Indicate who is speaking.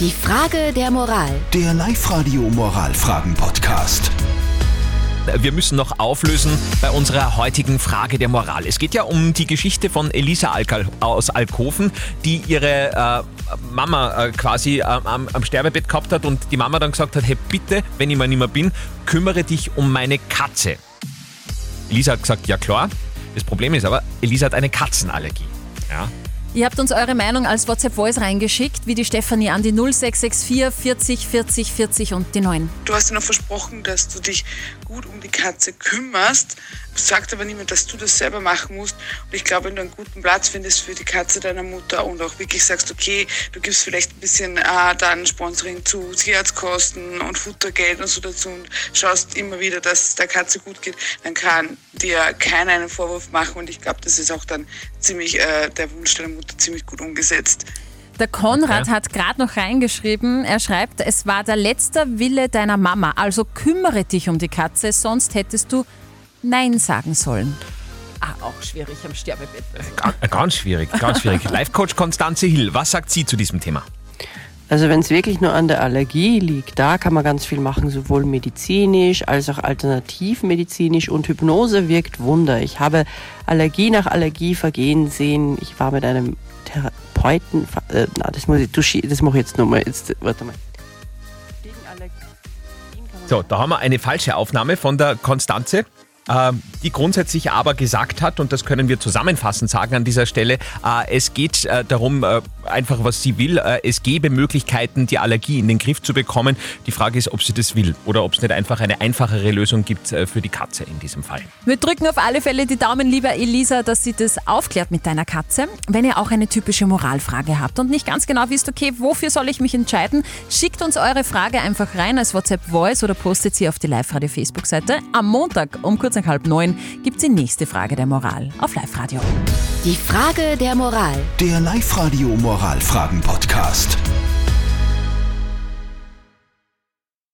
Speaker 1: Die Frage der Moral.
Speaker 2: Der Live-Radio Moralfragen-Podcast.
Speaker 3: Wir müssen noch auflösen bei unserer heutigen Frage der Moral. Es geht ja um die Geschichte von Elisa Alkal aus Alkoven, die ihre äh, Mama äh, quasi äh, am, am Sterbebett gehabt hat und die Mama dann gesagt hat, hey bitte, wenn ich mal nicht mehr bin, kümmere dich um meine Katze. Elisa hat gesagt, ja klar. Das Problem ist aber, Elisa hat eine Katzenallergie. Ja.
Speaker 4: Ihr habt uns eure Meinung als WhatsApp-Voice reingeschickt, wie die Stefanie an die 0664 40 40 40 und die 9.
Speaker 5: Du hast ja noch versprochen, dass du dich gut um die Katze kümmerst. Sagt aber niemand, dass du das selber machen musst. Und ich glaube, wenn du einen guten Platz findest für die Katze deiner Mutter und auch wirklich sagst, okay, du gibst vielleicht ein bisschen äh, dann Sponsoring zu Tierarztkosten und Futtergeld und so dazu und schaust immer wieder, dass es der Katze gut geht, dann kann dir keiner einen Vorwurf machen. Und ich glaube, das ist auch dann ziemlich äh, der Wunsch deiner Mutter ziemlich gut umgesetzt.
Speaker 4: Der Konrad
Speaker 3: Okay.
Speaker 4: hat gerade noch reingeschrieben, er schreibt, es war der letzte Wille deiner Mama, also kümmere dich um die Katze, sonst hättest du Nein sagen sollen. Ah, auch schwierig am Sterbebett.
Speaker 3: Ga- Ganz schwierig, ganz schwierig. Life-Coach Konstanze Hill, was sagt sie zu diesem Thema?
Speaker 6: Also wenn es wirklich nur an der Allergie liegt, da kann man ganz viel machen, sowohl medizinisch als auch alternativmedizinisch und Hypnose wirkt Wunder. Ich habe Allergie nach Allergie vergehen sehen. Ich war mit einem Therapeuten, äh, na, das muss ich, das mache ich jetzt nochmal, jetzt, warte mal.
Speaker 3: So, da haben wir eine falsche Aufnahme von der Konstanze, die grundsätzlich aber gesagt hat, und das können wir zusammenfassend sagen an dieser Stelle, äh, es geht äh, darum, äh, einfach was sie will, es gäbe Möglichkeiten, die Allergie in den Griff zu bekommen. Die Frage ist, ob sie das will oder ob es nicht einfach eine einfachere Lösung gibt für die Katze in diesem Fall.
Speaker 4: Wir drücken auf alle Fälle die Daumen, lieber Elisa, dass sie das aufklärt mit deiner Katze. Wenn ihr auch eine typische Moralfrage habt und nicht ganz genau wisst, okay, wofür soll ich mich entscheiden, schickt uns eure Frage einfach rein als WhatsApp-Voice oder postet sie auf die Live-Radio-Facebook-Seite. Am Montag um kurz nach halb neun gibt es die nächste Frage der Moral auf Live-Radio.
Speaker 1: Die Frage der Moral.
Speaker 2: Der Live-Radio Moralfragen-Podcast.